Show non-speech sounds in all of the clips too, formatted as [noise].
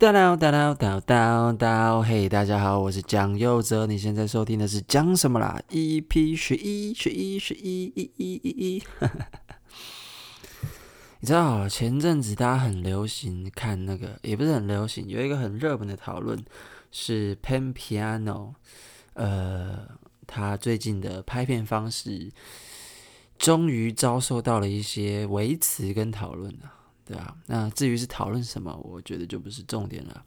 哒哒哒哒哒哒嘿，大家好，我是蒋佑哲，你现在收听的是讲什么啦？EP 十一十一十一一一一一。你知道前阵子大家很流行看那个，也不是很流行，有一个很热门的讨论是 Pan Piano，呃，他最近的拍片方式终于遭受到了一些维持跟讨论了。对啊，那至于是讨论什么，我觉得就不是重点了。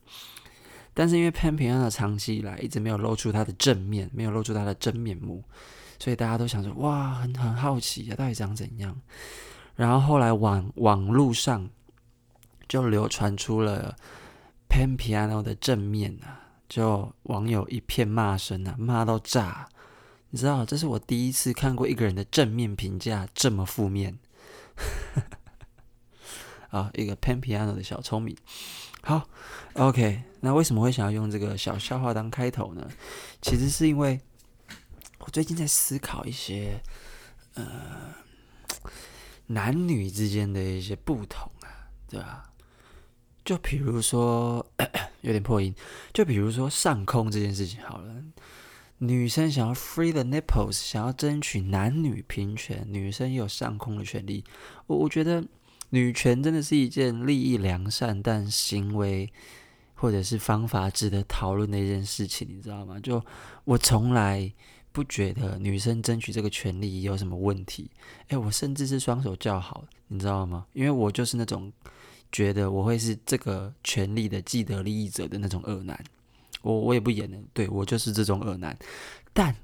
但是因为 Pan Piano 长期以来一直没有露出他的正面，没有露出他的真面目，所以大家都想说，哇，很很好奇啊，到底长怎样？然后后来网网络上就流传出了 Pan Piano 的正面啊，就网友一片骂声啊，骂到炸。你知道，这是我第一次看过一个人的正面评价这么负面。啊，一个 Pan Piano 的小聪明。好，OK，那为什么会想要用这个小笑话当开头呢？其实是因为我最近在思考一些呃男女之间的一些不同啊，对吧？就比如说有点破音，就比如说上空这件事情好了，女生想要 free the nipples，想要争取男女平权，女生也有上空的权利。我我觉得。女权真的是一件利益良善，但行为或者是方法值得讨论的一件事情，你知道吗？就我从来不觉得女生争取这个权利有什么问题。诶，我甚至是双手叫好，你知道吗？因为我就是那种觉得我会是这个权利的既得利益者的那种恶男。我我也不演了，对，我就是这种恶男。但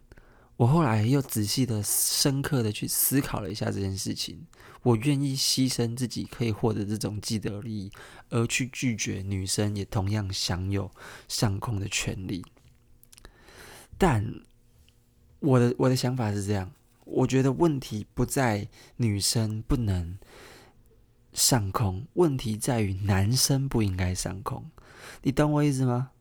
我后来又仔细的、深刻的去思考了一下这件事情。我愿意牺牲自己可以获得这种既得利益，而去拒绝女生也同样享有上空的权利。但我的我的想法是这样，我觉得问题不在女生不能上空，问题在于男生不应该上空。你懂我意思吗？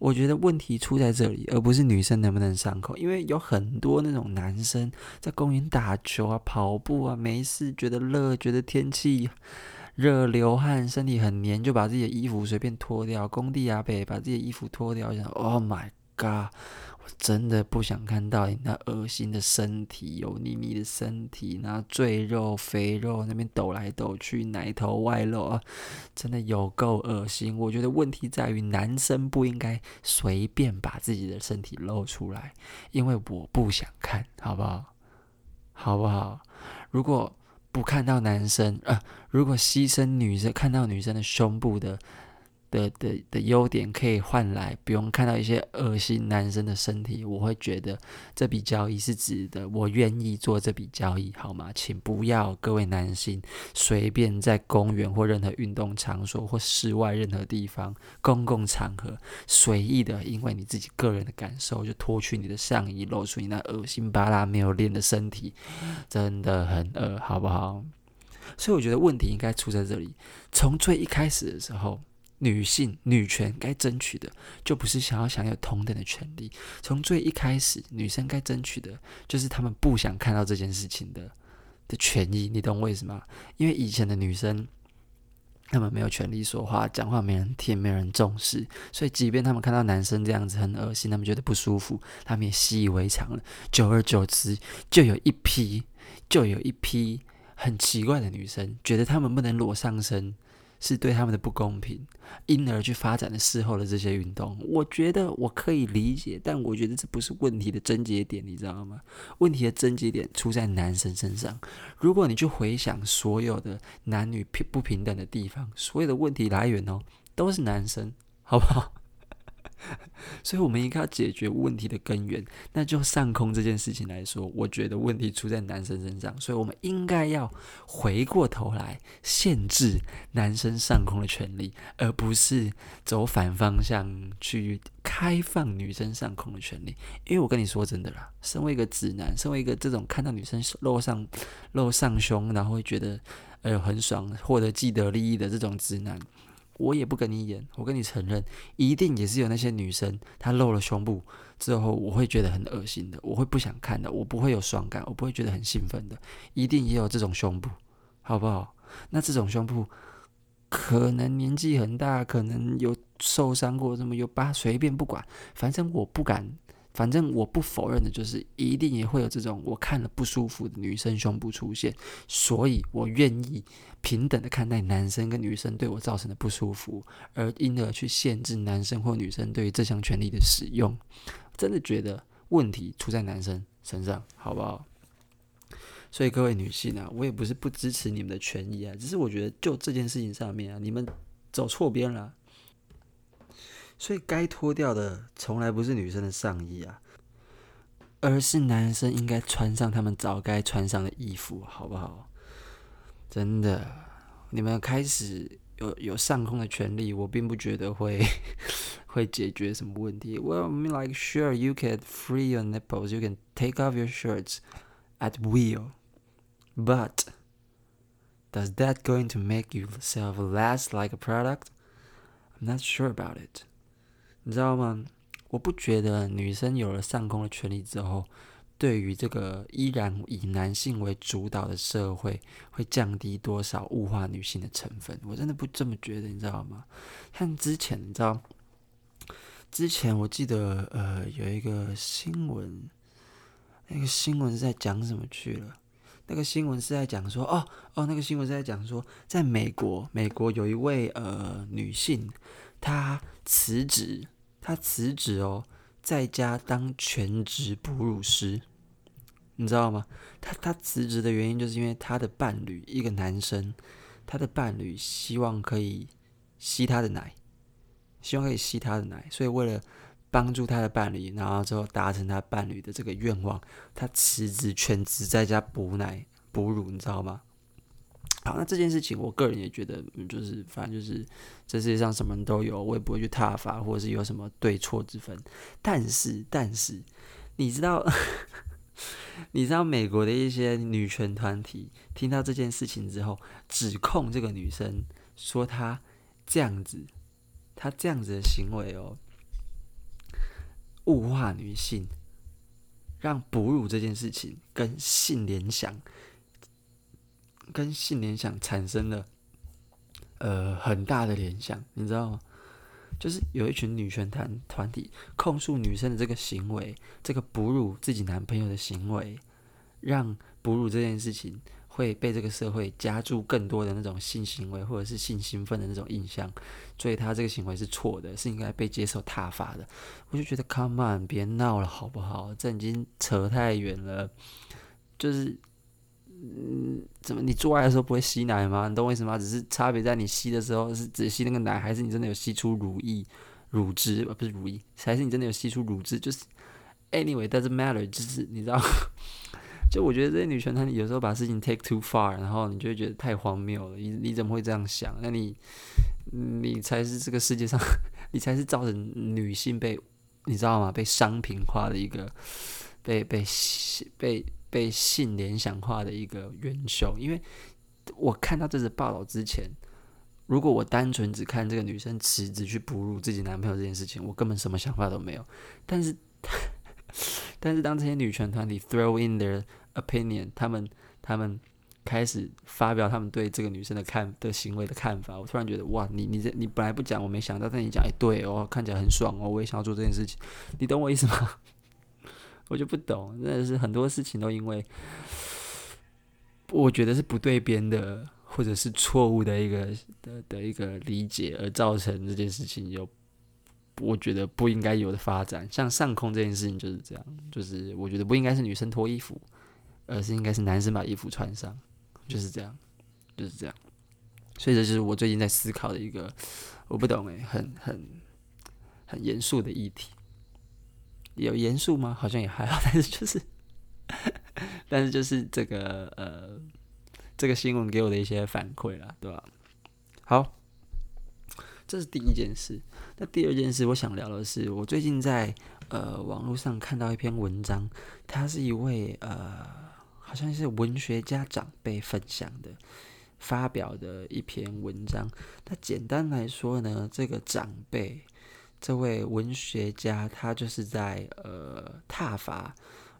我觉得问题出在这里，而不是女生能不能上口。因为有很多那种男生在公园打球啊、跑步啊，没事觉得热，觉得天气热流汗，身体很黏，就把自己的衣服随便脱掉。工地啊，北把自己的衣服脱掉，想，Oh my God！真的不想看到你那恶心的身体，油腻腻的身体，然后赘肉肥肉那边抖来抖去，奶头外露啊，真的有够恶心。我觉得问题在于男生不应该随便把自己的身体露出来，因为我不想看，好不好？好不好？如果不看到男生，呃，如果牺牲女生看到女生的胸部的。的的的优点可以换来不用看到一些恶心男生的身体，我会觉得这笔交易是值得，我愿意做这笔交易，好吗？请不要各位男性随便在公园或任何运动场所或室外任何地方公共场合随意的，因为你自己个人的感受就脱去你的上衣，露出你那恶心巴拉没有练的身体，真的很恶，好不好？所以我觉得问题应该出在这里，从最一开始的时候。女性女权该争取的，就不是想要享有同等的权利。从最一开始，女生该争取的，就是她们不想看到这件事情的的权益。你懂为什么？因为以前的女生，她们没有权利说话，讲话没人听，没人重视，所以即便她们看到男生这样子很恶心，她们觉得不舒服，她们也习以为常了。久而久之，就有一批，就有一批很奇怪的女生，觉得她们不能裸上身。是对他们的不公平，因而去发展的事后的这些运动。我觉得我可以理解，但我觉得这不是问题的症结点，你知道吗？问题的症结点出在男生身上。如果你去回想所有的男女平不平等的地方，所有的问题来源哦，都是男生，好不好？[laughs] 所以，我们应该要解决问题的根源。那就上空这件事情来说，我觉得问题出在男生身上。所以，我们应该要回过头来限制男生上空的权利，而不是走反方向去开放女生上空的权利。因为我跟你说真的啦，身为一个直男，身为一个这种看到女生露上露上胸，然后会觉得哎呦很爽，获得既得利益的这种直男。我也不跟你演，我跟你承认，一定也是有那些女生，她露了胸部之后，我会觉得很恶心的，我会不想看的，我不会有爽感，我不会觉得很兴奋的，一定也有这种胸部，好不好？那这种胸部可能年纪很大，可能有受伤过，什么有疤，随便不管，反正我不敢。反正我不否认的就是，一定也会有这种我看了不舒服的女生胸部出现，所以我愿意平等的看待男生跟女生对我造成的不舒服，而因而去限制男生或女生对于这项权利的使用。真的觉得问题出在男生身上，好不好？所以各位女性啊，我也不是不支持你们的权益啊，只是我觉得就这件事情上面啊，你们走错边了。所以该脱掉的从来不是女生的上衣啊，而是男生应该穿上他们早该穿上的衣服，好不好？真的，你们开始有有上空的权利，我并不觉得会会解决什么问题。Well, I [laughs] mean, like, sure, you can free your nipples, you can take off your shirts at will, but does that going to make yourself less like a product? I'm not sure about it. 你知道吗？我不觉得女生有了上空的权利之后，对于这个依然以男性为主导的社会，会降低多少物化女性的成分。我真的不这么觉得，你知道吗？像之前，你知道，之前我记得呃有一个新闻，那个新闻是在讲什么去了？那个新闻是在讲说，哦哦，那个新闻是在讲说，在美国，美国有一位呃女性。她辞职，他辞职哦，在家当全职哺乳师，你知道吗？他他辞职的原因就是因为他的伴侣一个男生，他的伴侣希望可以吸他的奶，希望可以吸他的奶，所以为了帮助他的伴侣，然后之后达成他伴侣的这个愿望，他辞职全职在家哺奶哺乳，你知道吗？好，那这件事情，我个人也觉得，就是反正就是这世界上什么人都有，我也不会去挞伐，或者是有什么对错之分。但是，但是，你知道，[laughs] 你知道美国的一些女权团体听到这件事情之后，指控这个女生说她这样子，她这样子的行为哦，物化女性，让哺乳这件事情跟性联想。跟性联想产生了呃很大的联想，你知道吗？就是有一群女权团团体控诉女生的这个行为，这个哺乳自己男朋友的行为，让哺乳这件事情会被这个社会加注更多的那种性行为或者是性兴奋的那种印象，所以他这个行为是错的，是应该被接受挞伐的。我就觉得，Come on，别闹了好不好？这已经扯太远了，就是。嗯，怎么你做爱的时候不会吸奶吗？你懂我意思吗？只是差别在你吸的时候是只吸那个奶，还是你真的有吸出乳液、乳汁？不是乳液，还是你真的有吸出乳汁？就是 anyway doesn't matter，就是你知道，[laughs] 就我觉得这些女权团体有时候把事情 take too far，然后你就会觉得太荒谬了。你你怎么会这样想？那你你才是这个世界上，[laughs] 你才是造成女性被你知道吗？被商品化的一个被被被。被被性联想化的一个元凶，因为我看到这则报道之前，如果我单纯只看这个女生辞职去哺乳自己男朋友这件事情，我根本什么想法都没有。但是，[laughs] 但是当这些女权团体 throw in their opinion，他们他们开始发表他们对这个女生的看的行为的看法，我突然觉得哇，你你这你本来不讲我没想到，但你讲哎对哦，看起来很爽哦，我也想要做这件事情，你懂我意思吗？我就不懂，真的是很多事情都因为我觉得是不对边的，或者是错误的一个的的一个理解，而造成这件事情有我觉得不应该有的发展。像上空这件事情就是这样，就是我觉得不应该是女生脱衣服，而是应该是男生把衣服穿上，就是这样，就是这样。所以这就是我最近在思考的一个我不懂诶，很很很严肃的议题。有严肃吗？好像也还好，[laughs] 但是就是，但是就是这个呃，这个新闻给我的一些反馈啦，对吧？好，这是第一件事。那第二件事，我想聊的是，我最近在呃网络上看到一篇文章，他是一位呃，好像是文学家长辈分享的，发表的一篇文章。那简单来说呢，这个长辈。这位文学家，他就是在呃挞伐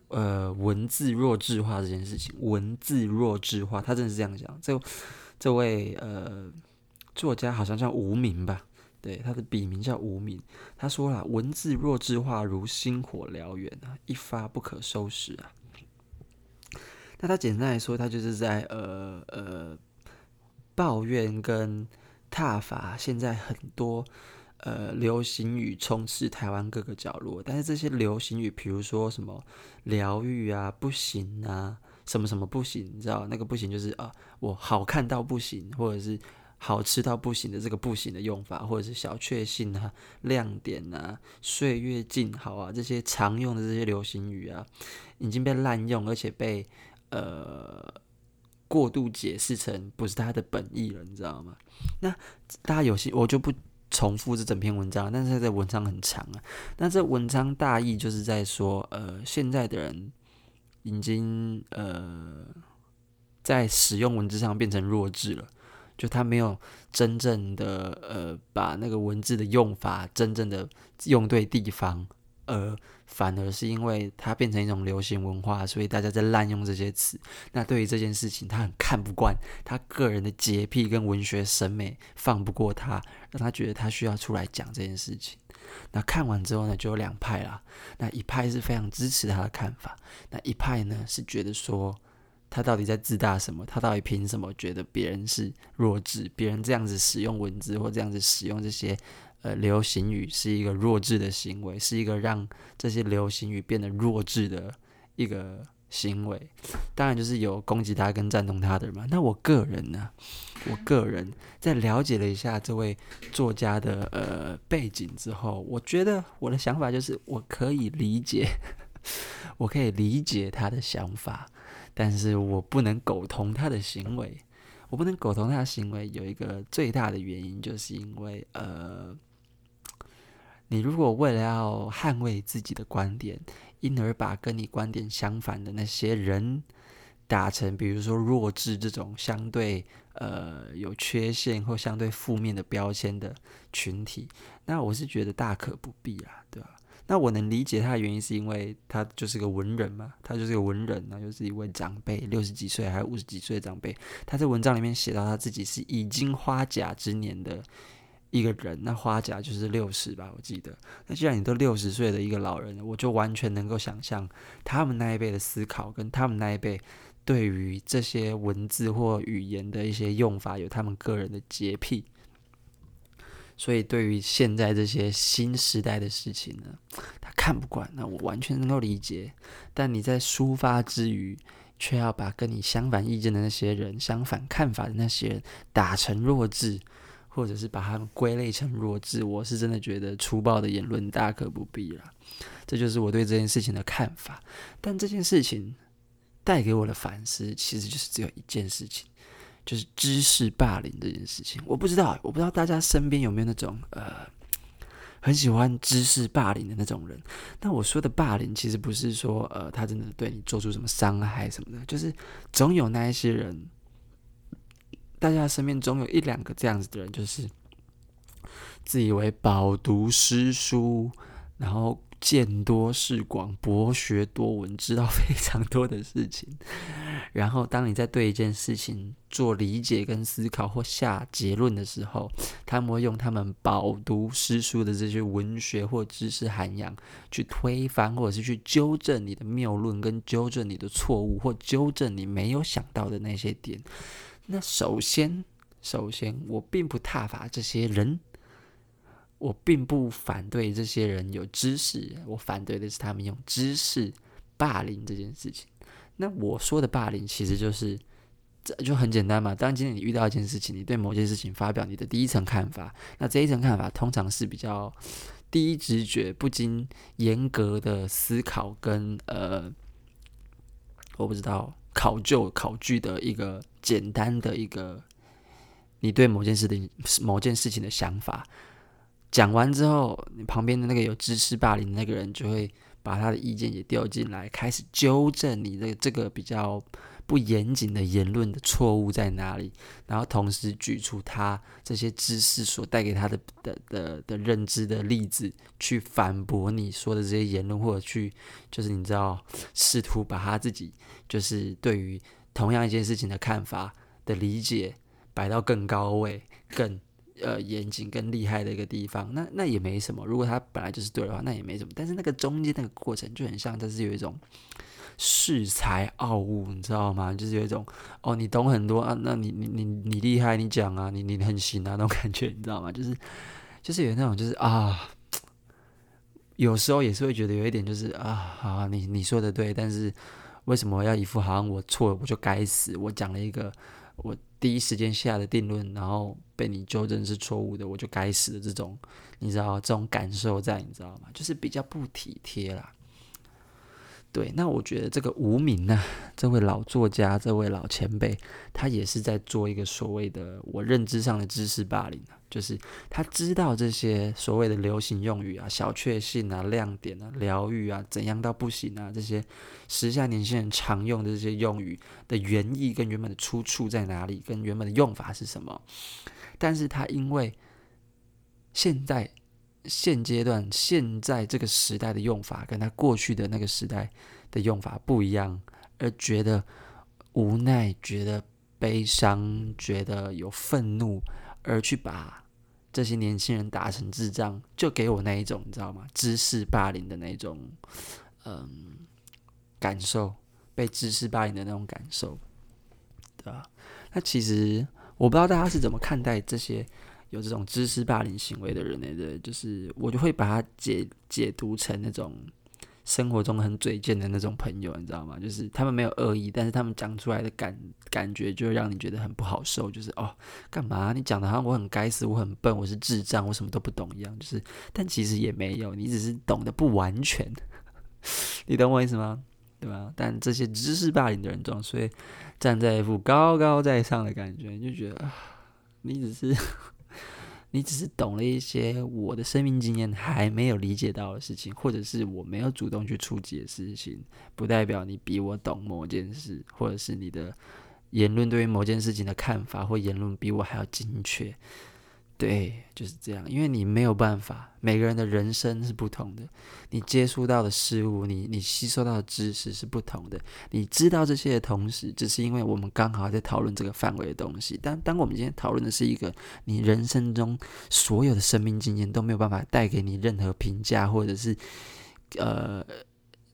呃文字弱智化这件事情。文字弱智化，他真的是这样讲。这这位呃作家好像叫吴明吧，对，他的笔名叫吴明。他说了，文字弱智化如星火燎原啊，一发不可收拾啊。那他简单来说，他就是在呃呃抱怨跟挞伐现在很多呃流行语充斥台湾各个角落，但是这些流行语，比如说什么疗愈啊、不行啊、什么什么不行，你知道那个不行就是啊，我好看到不行，或者是好吃到不行的这个不行的用法，或者是小确幸啊、亮点啊、岁月静好啊这些常用的这些流行语啊，已经被滥用，而且被。呃，过度解释成不是他的本意了，你知道吗？那大家有些我就不重复这整篇文章，但是这文章很长啊。那这文章大意就是在说，呃，现在的人已经呃在使用文字上变成弱智了，就他没有真正的呃把那个文字的用法真正的用对地方。而反而是因为它变成一种流行文化，所以大家在滥用这些词。那对于这件事情，他很看不惯，他个人的洁癖跟文学审美放不过他，让他觉得他需要出来讲这件事情。那看完之后呢，就有两派啦。那一派是非常支持他的看法，那一派呢是觉得说他到底在自大什么？他到底凭什么觉得别人是弱智？别人这样子使用文字或这样子使用这些。呃，流行语是一个弱智的行为，是一个让这些流行语变得弱智的一个行为。当然，就是有攻击他跟赞同他的人嘛。那我个人呢，我个人在了解了一下这位作家的呃背景之后，我觉得我的想法就是，我可以理解，[laughs] 我可以理解他的想法，但是我不能苟同他的行为。我不能苟同他的行为，有一个最大的原因，就是因为呃。你如果为了要捍卫自己的观点，因而把跟你观点相反的那些人打成，比如说弱智这种相对呃有缺陷或相对负面的标签的群体，那我是觉得大可不必啊，对吧？那我能理解他的原因，是因为他就是个文人嘛，他就是个文人，那就是一位长辈，六十几岁还是五十几岁的长辈，他在文章里面写到他自己是已经花甲之年的。一个人，那花甲就是六十吧，我记得。那既然你都六十岁的一个老人了，我就完全能够想象他们那一辈的思考，跟他们那一辈对于这些文字或语言的一些用法，有他们个人的洁癖。所以对于现在这些新时代的事情呢，他看不惯，那我完全能够理解。但你在抒发之余，却要把跟你相反意见的那些人、相反看法的那些人打成弱智。或者是把他们归类成弱智，我是真的觉得粗暴的言论大可不必了。这就是我对这件事情的看法。但这件事情带给我的反思，其实就是只有一件事情，就是知识霸凌这件事情。我不知道，我不知道大家身边有没有那种呃很喜欢知识霸凌的那种人。但我说的霸凌，其实不是说呃他真的对你做出什么伤害什么的，就是总有那一些人。大家身边总有一两个这样子的人，就是自以为饱读诗书，然后见多识广、博学多闻，知道非常多的事情。然后，当你在对一件事情做理解跟思考或下结论的时候，他们会用他们饱读诗书的这些文学或知识涵养，去推翻或者是去纠正你的谬论，跟纠正你的错误，或纠正你没有想到的那些点。那首先，首先，我并不挞伐这些人，我并不反对这些人有知识，我反对的是他们用知识霸凌这件事情。那我说的霸凌，其实就是这就很简单嘛。当今天你遇到一件事情，你对某件事情发表你的第一层看法，那这一层看法通常是比较第一直觉，不经严格的思考跟呃，我不知道。考究、考据的一个简单的一个，你对某件事的某件事情的想法。讲完之后，你旁边的那个有支持霸凌的那个人就会把他的意见也丢进来，开始纠正你的这个比较不严谨的言论的错误在哪里，然后同时举出他这些知识所带给他的的的的认知的例子，去反驳你说的这些言论，或者去就是你知道试图把他自己就是对于同样一件事情的看法的理解摆到更高位、更呃严谨更厉害的一个地方。那那也没什么，如果他本来就是对的话，那也没什么。但是那个中间那个过程就很像，它是有一种恃才傲物，你知道吗？就是有一种哦，你懂很多啊，那你你你你厉害，你讲啊，你你很行啊那种感觉，你知道吗？就是就是有那种就是啊。有时候也是会觉得有一点，就是啊，好，你你说的对，但是为什么要一副好像我错了我就该死？我讲了一个我第一时间下的定论，然后被你纠正是错误的，我就该死的这种，你知道这种感受在，你知道吗？就是比较不体贴啦。对，那我觉得这个无名呢，这位老作家，这位老前辈，他也是在做一个所谓的我认知上的知识霸凌啊，就是他知道这些所谓的流行用语啊、小确幸啊、亮点啊、疗愈啊、怎样到不行啊，这些时下年轻人常用的这些用语的原意跟原本的出处在哪里，跟原本的用法是什么，但是他因为现在。现阶段、现在这个时代的用法，跟他过去的那个时代的用法不一样，而觉得无奈、觉得悲伤、觉得有愤怒，而去把这些年轻人打成智障，就给我那一种，你知道吗？知识霸凌的那种，嗯，感受，被知识霸凌的那种感受，对吧？那其实我不知道大家是怎么看待这些。有这种知识霸凌行为的人呢，对，就是我就会把它解解读成那种生活中很嘴贱的那种朋友，你知道吗？就是他们没有恶意，但是他们讲出来的感感觉就让你觉得很不好受。就是哦，干嘛？你讲的好像我很该死，我很笨，我是智障，我什么都不懂一样。就是，但其实也没有，你只是懂得不完全。[laughs] 你懂我意思吗？对吧？但这些知识霸凌的人中，所以站在一副高高在上的感觉，你就觉得啊，你只是。你只是懂了一些我的生命经验还没有理解到的事情，或者是我没有主动去触及的事情，不代表你比我懂某件事，或者是你的言论对于某件事情的看法或言论比我还要精确。对，就是这样。因为你没有办法，每个人的人生是不同的，你接触到的事物，你你吸收到的知识是不同的。你知道这些的同时，只是因为我们刚好在讨论这个范围的东西。但当我们今天讨论的是一个你人生中所有的生命经验都没有办法带给你任何评价，或者是呃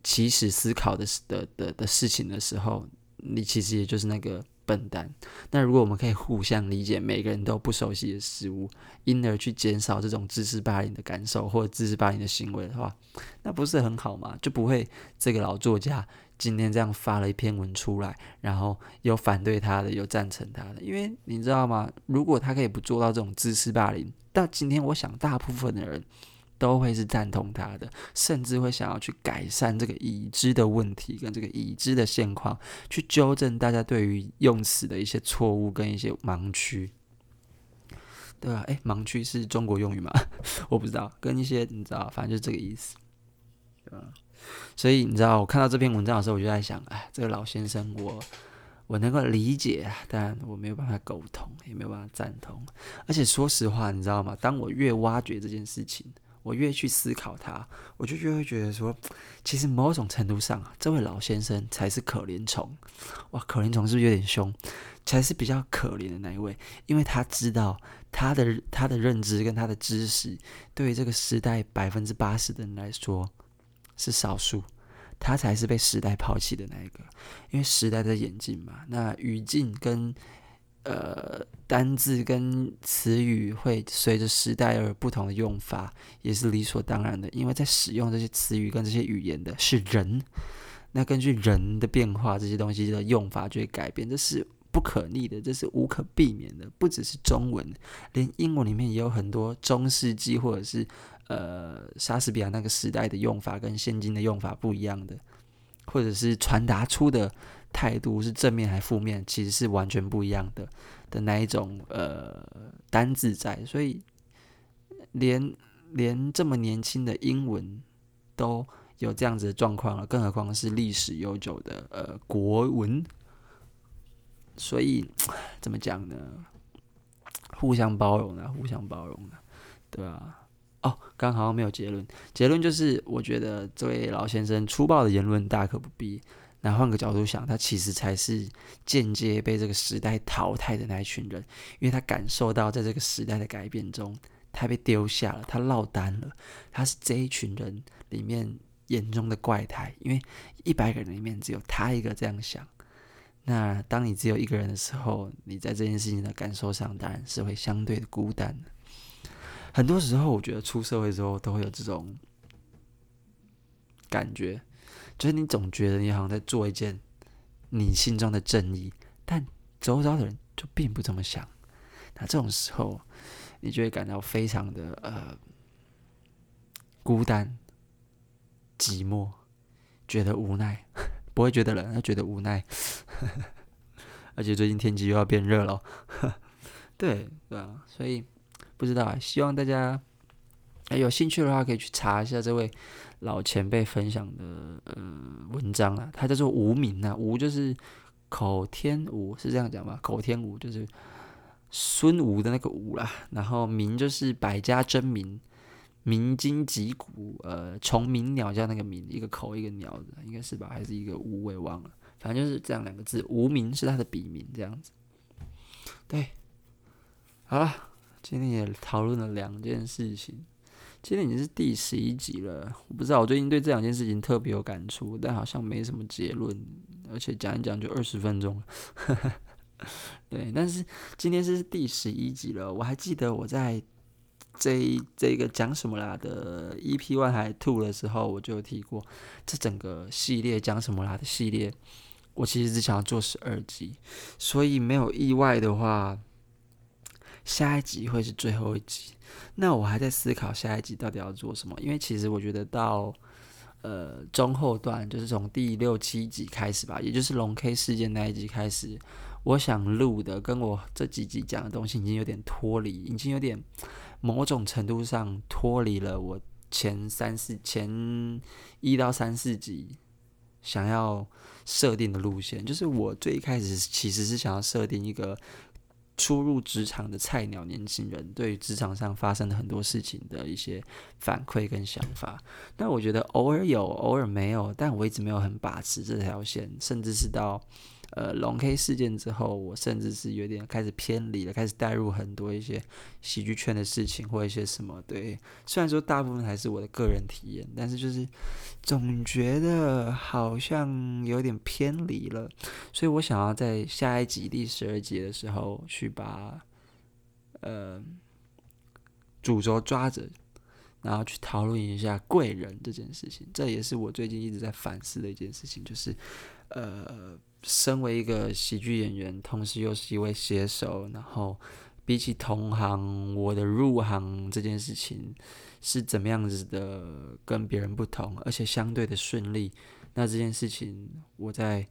起始思考的的的的事情的时候，你其实也就是那个。笨蛋。那如果我们可以互相理解每个人都不熟悉的事物，因而去减少这种知识霸凌的感受或者知识霸凌的行为的话，那不是很好吗？就不会这个老作家今天这样发了一篇文出来，然后有反对他的，有赞成他的。因为你知道吗？如果他可以不做到这种知识霸凌，但今天我想大部分的人。都会是赞同他的，甚至会想要去改善这个已知的问题跟这个已知的现况，去纠正大家对于用词的一些错误跟一些盲区，对吧？诶，盲区是中国用语吗？[laughs] 我不知道，跟一些你知道，反正就是这个意思，对吧？所以你知道，我看到这篇文章的时候，我就在想，哎，这个老先生我，我我能够理解，但我没有办法沟通，也没有办法赞同。而且说实话，你知道吗？当我越挖掘这件事情，我越去思考他，我就越会觉得说，其实某种程度上，这位老先生才是可怜虫。哇，可怜虫是不是有点凶？才是比较可怜的那一位，因为他知道他的他的认知跟他的知识，对于这个时代百分之八十的人来说是少数，他才是被时代抛弃的那一个。因为时代在演进嘛，那语境跟。呃，单字跟词语会随着时代而不同的用法，也是理所当然的。因为在使用这些词语跟这些语言的是人，那根据人的变化，这些东西的用法就会改变，这是不可逆的，这是无可避免的。不只是中文，连英文里面也有很多中世纪或者是呃莎士比亚那个时代的用法跟现今的用法不一样的，或者是传达出的。态度是正面还是负面，其实是完全不一样的的那一种呃单字在，所以连连这么年轻的英文都有这样子的状况了，更何况是历史悠久的呃国文，所以怎么讲呢？互相包容的，互相包容的，对吧？哦，刚好像没有结论，结论就是我觉得这位老先生粗暴的言论大可不必。那换个角度想，他其实才是间接被这个时代淘汰的那一群人，因为他感受到在这个时代的改变中，他被丢下了，他落单了，他是这一群人里面眼中的怪胎，因为一百个人里面只有他一个这样想。那当你只有一个人的时候，你在这件事情的感受上，当然是会相对的孤单。很多时候，我觉得出社会之后都会有这种感觉。就是你总觉得你好像在做一件你心中的正义，但周遭的人就并不这么想。那这种时候，你就会感到非常的呃孤单、寂寞，觉得无奈。[laughs] 不会觉得冷，要觉得无奈。[laughs] 而且最近天气又要变热了，[laughs] 对对啊，所以不知道啊。希望大家有兴趣的话，可以去查一下这位。老前辈分享的呃文章啊，他叫做无名啊，无就是口天吴，是这样讲吗？口天吴就是孙吴的那个吴啦，然后名就是百家争鸣，鸣金击鼓，呃，虫鸣鸟叫那个鸣，一个口一个鸟的，应该是吧？还是一个吴，我也忘了，反正就是这样两个字。无名是他的笔名，这样子。对，好了，今天也讨论了两件事情。今天已经是第十一集了，我不知道我最近对这两件事情特别有感触，但好像没什么结论，而且讲一讲就二十分钟了。[laughs] 对，但是今天是第十一集了，我还记得我在这这个讲什么啦的 EP One 还 Two 的时候，我就有提过这整个系列讲什么啦的系列，我其实只想要做十二集，所以没有意外的话，下一集会是最后一集。那我还在思考下一集到底要做什么，因为其实我觉得到呃中后段，就是从第六七集开始吧，也就是龙 K 事件那一集开始，我想录的跟我这几集讲的东西已经有点脱离，已经有点某种程度上脱离了我前三四前一到三四集想要设定的路线，就是我最一开始其实是想要设定一个。初入职场的菜鸟年轻人，对于职场上发生的很多事情的一些反馈跟想法，但我觉得偶尔有，偶尔没有，但我一直没有很把持这条线，甚至是到。呃，龙 K 事件之后，我甚至是有点开始偏离了，开始带入很多一些喜剧圈的事情或一些什么。对，虽然说大部分还是我的个人体验，但是就是总觉得好像有点偏离了，所以我想要在下一集第十二集的时候去把呃主轴抓着，然后去讨论一下贵人这件事情。这也是我最近一直在反思的一件事情，就是呃。身为一个喜剧演员，同时又是一位写手，然后比起同行，我的入行这件事情是怎么样子的，跟别人不同，而且相对的顺利。那这件事情，我在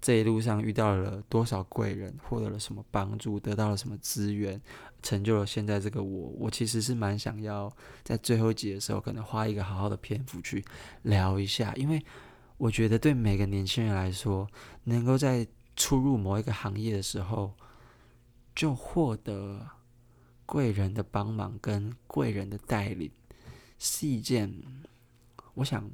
这一路上遇到了多少贵人，获得了什么帮助，得到了什么资源，成就了现在这个我。我其实是蛮想要在最后一集的时候，可能花一个好好的篇幅去聊一下，因为。我觉得对每个年轻人来说，能够在初入某一个行业的时候，就获得贵人的帮忙跟贵人的带领，是一件我想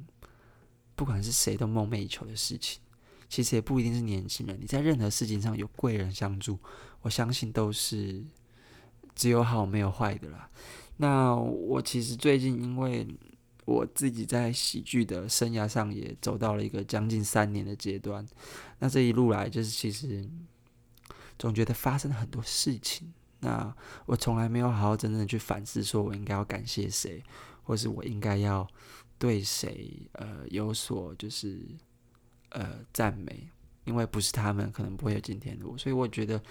不管是谁都梦寐以求的事情。其实也不一定是年轻人，你在任何事情上有贵人相助，我相信都是只有好没有坏的啦。那我其实最近因为。我自己在喜剧的生涯上也走到了一个将近三年的阶段，那这一路来就是其实总觉得发生了很多事情，那我从来没有好好真正的去反思，说我应该要感谢谁，或是我应该要对谁呃有所就是呃赞美，因为不是他们，可能不会有今天的我，所以我觉得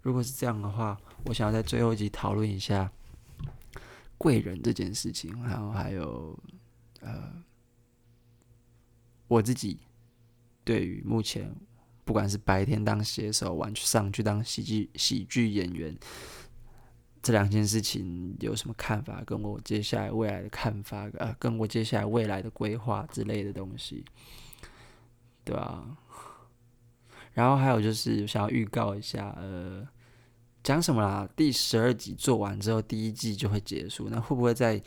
如果是这样的话，我想要在最后一集讨论一下贵人这件事情，然后还有。呃，我自己对于目前不管是白天当写手，晚上去当喜剧喜剧演员这两件事情有什么看法？跟我接下来未来的看法，呃，跟我接下来未来的规划之类的东西，对吧？然后还有就是想要预告一下，呃，讲什么啦？第十二集做完之后，第一季就会结束，那会不会在？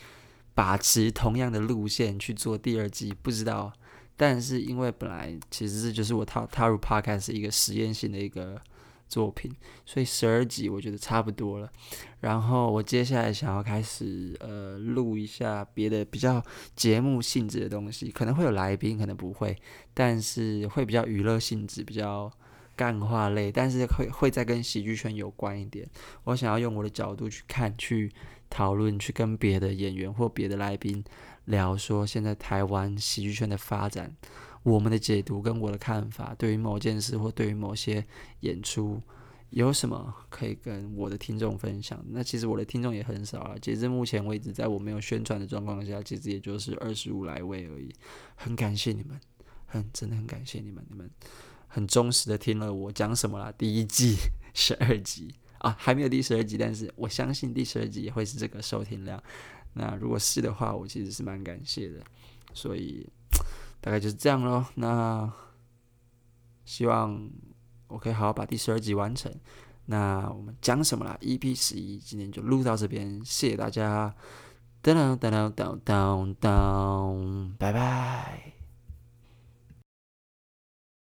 把持同样的路线去做第二季，不知道，但是因为本来其实这就是我踏踏入 Podcast 是一个实验性的一个作品，所以十二集我觉得差不多了。然后我接下来想要开始呃录一下别的比较节目性质的东西，可能会有来宾，可能不会，但是会比较娱乐性质，比较干话类，但是会会再跟喜剧圈有关一点。我想要用我的角度去看，去讨论，去跟别的演员或别的来宾聊，说现在台湾喜剧圈的发展。我们的解读跟我的看法，对于某件事或对于某些演出，有什么可以跟我的听众分享？那其实我的听众也很少啊，截至目前为止，在我没有宣传的状况下，其实也就是二十五来位而已。很感谢你们，很真的很感谢你们，你们很忠实的听了我讲什么啦。第一季十二集啊，还没有第十二集，但是我相信第十二集也会是这个收听量。那如果是的话，我其实是蛮感谢的，所以。大概就是这样咯。那希望我可以好好把第十二集完成。那我们讲什么啦？EP 十一，今天就录到这边，谢谢大家。噔噔噔噔噔噔。